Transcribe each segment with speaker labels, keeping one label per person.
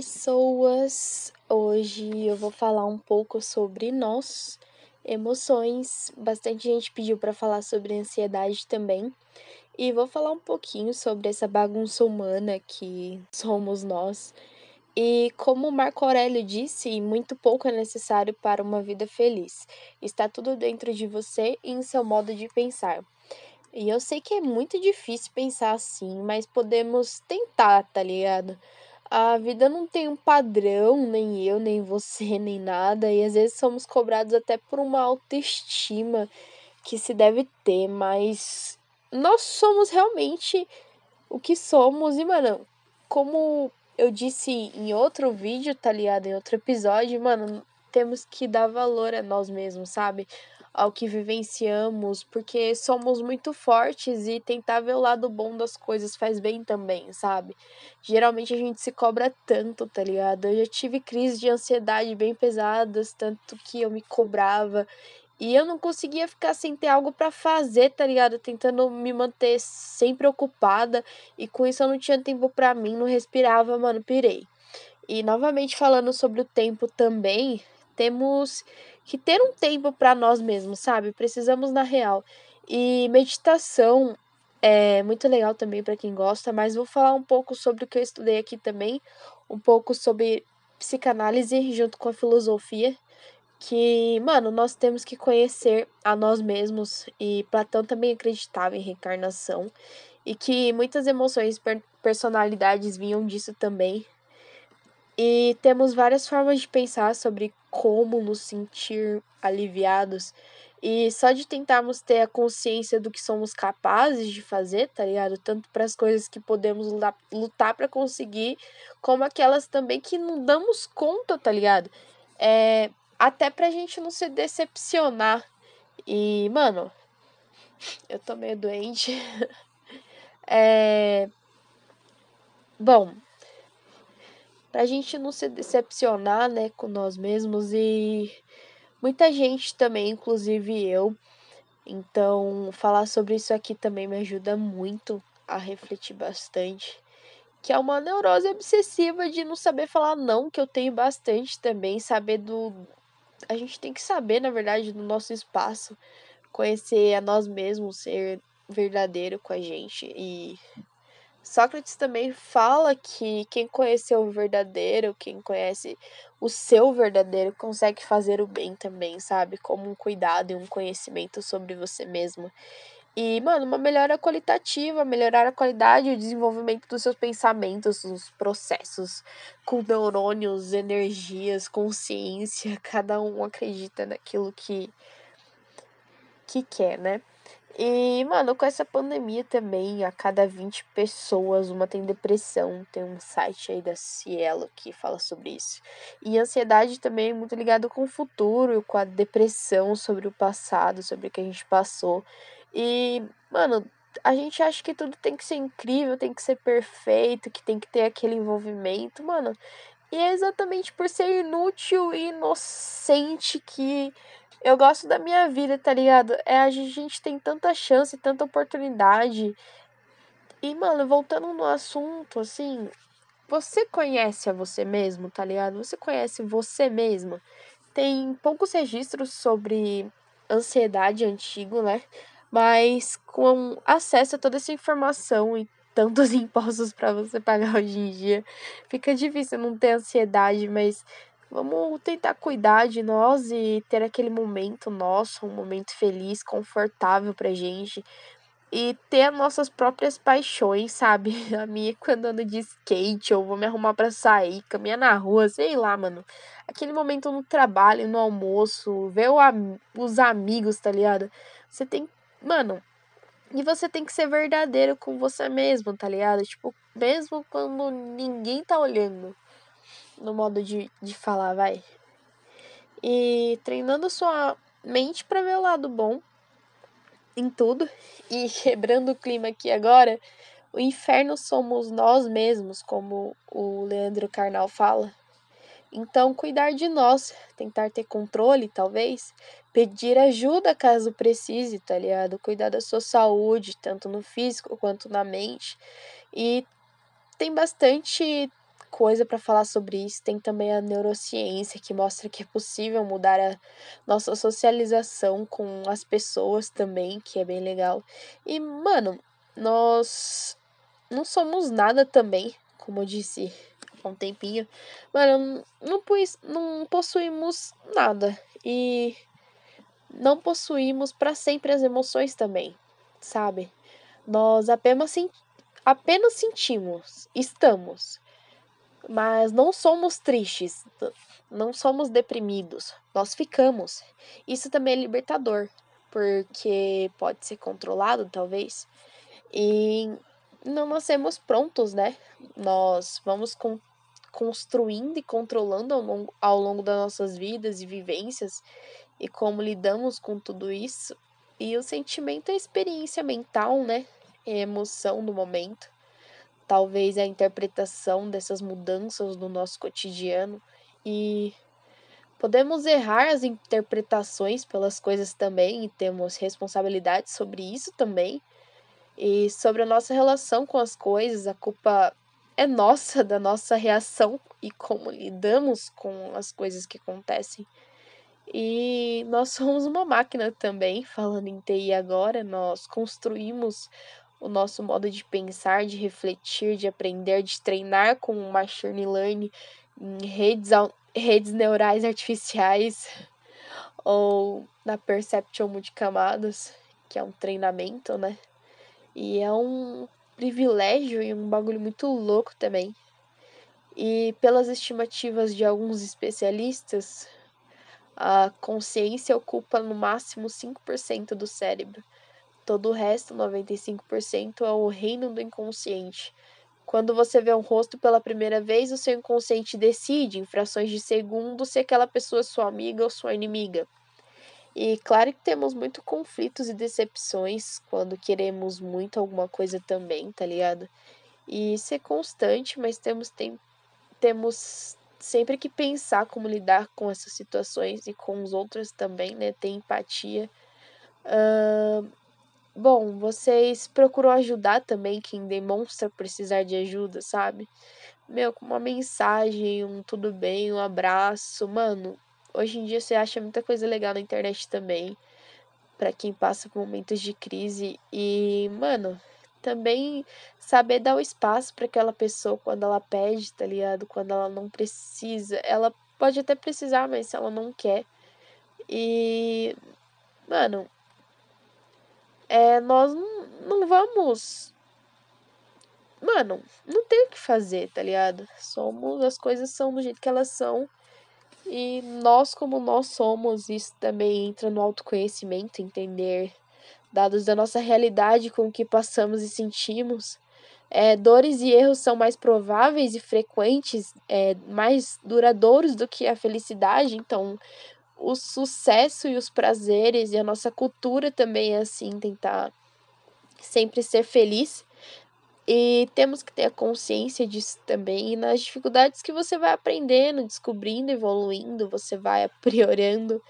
Speaker 1: Pessoas! Hoje eu vou falar um pouco sobre nós, emoções. Bastante gente pediu para falar sobre ansiedade também. E vou falar um pouquinho sobre essa bagunça humana que somos nós. E como Marco Aurélio disse, muito pouco é necessário para uma vida feliz. Está tudo dentro de você e em seu modo de pensar. E eu sei que é muito difícil pensar assim, mas podemos tentar, tá ligado? A vida não tem um padrão, nem eu, nem você, nem nada, e às vezes somos cobrados até por uma autoestima que se deve ter, mas nós somos realmente o que somos, e mano, como eu disse em outro vídeo, tá ligado? Em outro episódio, mano, temos que dar valor a nós mesmos, sabe? Ao que vivenciamos, porque somos muito fortes e tentar ver o lado bom das coisas faz bem também, sabe? Geralmente a gente se cobra tanto, tá ligado? Eu já tive crises de ansiedade bem pesadas, tanto que eu me cobrava e eu não conseguia ficar sem ter algo para fazer, tá ligado? Tentando me manter sempre ocupada e com isso eu não tinha tempo para mim, não respirava, mano, pirei. E novamente falando sobre o tempo também, temos que ter um tempo para nós mesmos, sabe? Precisamos na real. E meditação é muito legal também para quem gosta, mas vou falar um pouco sobre o que eu estudei aqui também, um pouco sobre psicanálise junto com a filosofia, que, mano, nós temos que conhecer a nós mesmos e Platão também acreditava em reencarnação e que muitas emoções personalidades vinham disso também. E temos várias formas de pensar sobre como nos sentir aliviados. E só de tentarmos ter a consciência do que somos capazes de fazer, tá ligado? Tanto para as coisas que podemos lutar para conseguir, como aquelas também que não damos conta, tá ligado? É, até pra gente não se decepcionar. E, mano, eu tô meio doente. é. Bom, pra gente não se decepcionar, né, com nós mesmos e muita gente também, inclusive eu. Então, falar sobre isso aqui também me ajuda muito a refletir bastante. Que é uma neurose obsessiva de não saber falar não, que eu tenho bastante também, saber do. A gente tem que saber, na verdade, do nosso espaço, conhecer a nós mesmos, ser verdadeiro com a gente e Sócrates também fala que quem conheceu o verdadeiro, quem conhece o seu verdadeiro, consegue fazer o bem também, sabe? Como um cuidado e um conhecimento sobre você mesmo. E, mano, uma melhora qualitativa, melhorar a qualidade e o desenvolvimento dos seus pensamentos, dos processos, com neurônios, energias, consciência, cada um acredita naquilo que, que quer, né? E, mano, com essa pandemia também, a cada 20 pessoas uma tem depressão. Tem um site aí da Cielo que fala sobre isso. E ansiedade também é muito ligado com o futuro, com a depressão sobre o passado, sobre o que a gente passou. E, mano, a gente acha que tudo tem que ser incrível, tem que ser perfeito, que tem que ter aquele envolvimento, mano. E é exatamente por ser inútil e inocente que eu gosto da minha vida, tá ligado? É, a gente tem tanta chance, tanta oportunidade. E, mano, voltando no assunto, assim, você conhece a você mesmo, tá ligado? Você conhece você mesmo. Tem poucos registros sobre ansiedade antigo, né? Mas com acesso a toda essa informação e tantos impostos para você pagar hoje em dia, fica difícil não ter ansiedade, mas Vamos tentar cuidar de nós e ter aquele momento nosso, um momento feliz, confortável pra gente. E ter as nossas próprias paixões, sabe? A minha quando ando de skate, ou vou me arrumar para sair, caminhar na rua, sei lá, mano. Aquele momento no trabalho, no almoço, ver o, os amigos, tá ligado? Você tem. Mano, e você tem que ser verdadeiro com você mesmo, tá ligado? Tipo, mesmo quando ninguém tá olhando no modo de, de falar, vai. E treinando sua mente para ver o lado bom em tudo. E quebrando o clima aqui agora, o inferno somos nós mesmos, como o Leandro Carnal fala. Então, cuidar de nós, tentar ter controle, talvez, pedir ajuda caso precise, tá ligado? Cuidar da sua saúde, tanto no físico quanto na mente. E tem bastante coisa para falar sobre isso. Tem também a neurociência, que mostra que é possível mudar a nossa socialização com as pessoas também, que é bem legal. E, mano, nós não somos nada também, como eu disse há um tempinho. Mano, não, não possuímos nada. E não possuímos para sempre as emoções também, sabe? Nós apenas, apenas sentimos, estamos, mas não somos tristes, não somos deprimidos, nós ficamos. Isso também é libertador, porque pode ser controlado, talvez, e não nascemos prontos, né? Nós vamos com, construindo e controlando ao longo, ao longo das nossas vidas e vivências e como lidamos com tudo isso. E o sentimento é a experiência mental, né? É a emoção do momento. Talvez a interpretação dessas mudanças no nosso cotidiano. E podemos errar as interpretações pelas coisas também, e temos responsabilidade sobre isso também. E sobre a nossa relação com as coisas, a culpa é nossa, da nossa reação e como lidamos com as coisas que acontecem. E nós somos uma máquina também, falando em TI agora, nós construímos o nosso modo de pensar, de refletir, de aprender, de treinar com o machine learning em redes, redes neurais artificiais ou na perception multicamadas, que é um treinamento, né? E é um privilégio e um bagulho muito louco também. E pelas estimativas de alguns especialistas, a consciência ocupa no máximo 5% do cérebro. Todo o resto, 95%, é o reino do inconsciente. Quando você vê um rosto pela primeira vez, o seu inconsciente decide, em frações de segundo, se aquela pessoa é sua amiga ou sua inimiga. E claro que temos muito conflitos e decepções quando queremos muito alguma coisa também, tá ligado? E isso é constante, mas temos, tem, temos sempre que pensar como lidar com essas situações e com os outros também, né? Ter empatia. Uh, bom, vocês procuram ajudar também quem demonstra precisar de ajuda, sabe? Meu, com uma mensagem, um tudo bem, um abraço, mano. Hoje em dia você acha muita coisa legal na internet também, para quem passa por momentos de crise e, mano, também saber dar o espaço para aquela pessoa quando ela pede, tá ligado? Quando ela não precisa. Ela pode até precisar, mas se ela não quer. E, mano, é, nós não, não vamos. Mano, não tem o que fazer, tá ligado? Somos, as coisas são do jeito que elas são. E nós, como nós somos, isso também entra no autoconhecimento, entender dados da nossa realidade com o que passamos e sentimos. É, dores e erros são mais prováveis e frequentes, é, mais duradouros do que a felicidade, então o sucesso e os prazeres e a nossa cultura também é assim, tentar sempre ser feliz. E temos que ter a consciência disso também. E nas dificuldades que você vai aprendendo, descobrindo, evoluindo, você vai aprimorando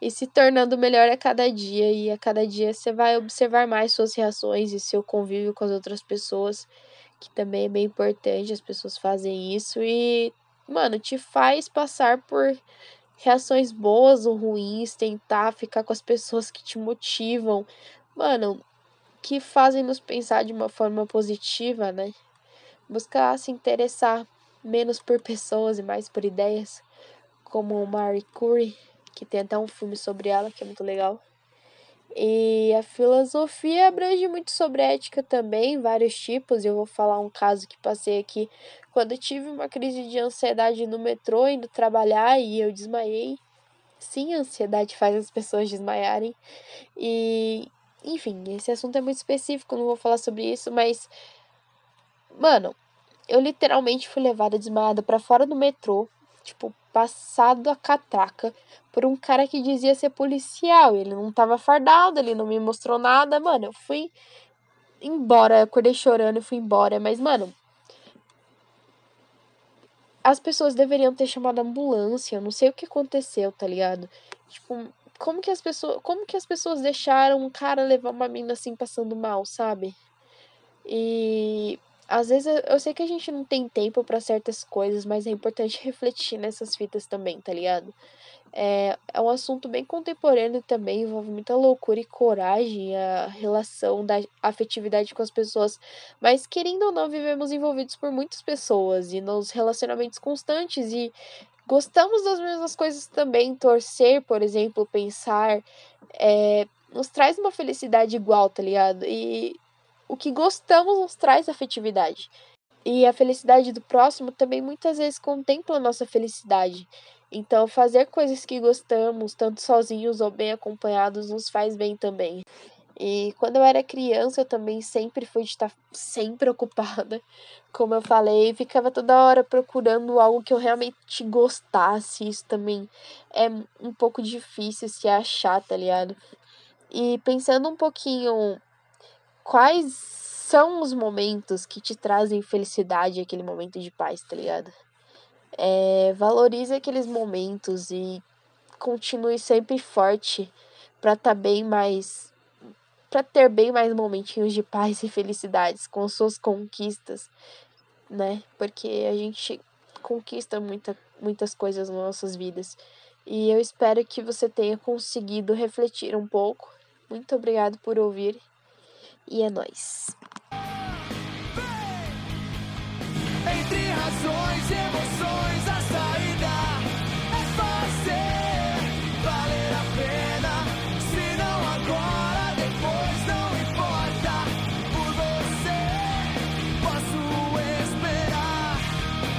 Speaker 1: e se tornando melhor a cada dia. E a cada dia você vai observar mais suas reações e seu convívio com as outras pessoas, que também é bem importante. As pessoas fazem isso e, mano, te faz passar por reações boas ou ruins, tentar ficar com as pessoas que te motivam. Mano, que fazem nos pensar de uma forma positiva, né? Buscar se interessar menos por pessoas e mais por ideias, como Marie Curie, que tem até um filme sobre ela que é muito legal. E a filosofia abrange muito sobre ética também, vários tipos. Eu vou falar um caso que passei aqui quando eu tive uma crise de ansiedade no metrô indo trabalhar e eu desmaiei. Sim, a ansiedade faz as pessoas desmaiarem. E enfim, esse assunto é muito específico, não vou falar sobre isso, mas. Mano, eu literalmente fui levada desmaiada para fora do metrô, tipo, passado a catraca, por um cara que dizia ser policial. Ele não tava fardado, ele não me mostrou nada, mano. Eu fui embora, eu acordei chorando e fui embora, mas, mano. As pessoas deveriam ter chamado a ambulância, eu não sei o que aconteceu, tá ligado? Tipo, como que as pessoas, como que as pessoas deixaram um cara levar uma mina assim passando mal, sabe? E às vezes eu, eu sei que a gente não tem tempo para certas coisas, mas é importante refletir nessas fitas também, tá ligado? É, é um assunto bem contemporâneo também, envolve muita loucura e coragem, a relação da afetividade com as pessoas. Mas, querendo ou não, vivemos envolvidos por muitas pessoas e nos relacionamentos constantes e gostamos das mesmas coisas também. Torcer, por exemplo, pensar, é, nos traz uma felicidade igual, tá ligado? E o que gostamos nos traz afetividade. E a felicidade do próximo também muitas vezes contempla a nossa felicidade. Então, fazer coisas que gostamos, tanto sozinhos ou bem acompanhados, nos faz bem também. E quando eu era criança, eu também sempre fui de estar sempre ocupada. Como eu falei, ficava toda hora procurando algo que eu realmente gostasse. Isso também é um pouco difícil se achar, tá ligado? E pensando um pouquinho quais são os momentos que te trazem felicidade, aquele momento de paz, tá ligado? É, valorize aqueles momentos e continue sempre forte para tá bem mais para ter bem mais momentinhos de paz e felicidades com suas conquistas, né? Porque a gente conquista muita, muitas coisas nas nossas vidas. E eu espero que você tenha conseguido refletir um pouco. Muito obrigado por ouvir e é nóis. Entre razões e emoções.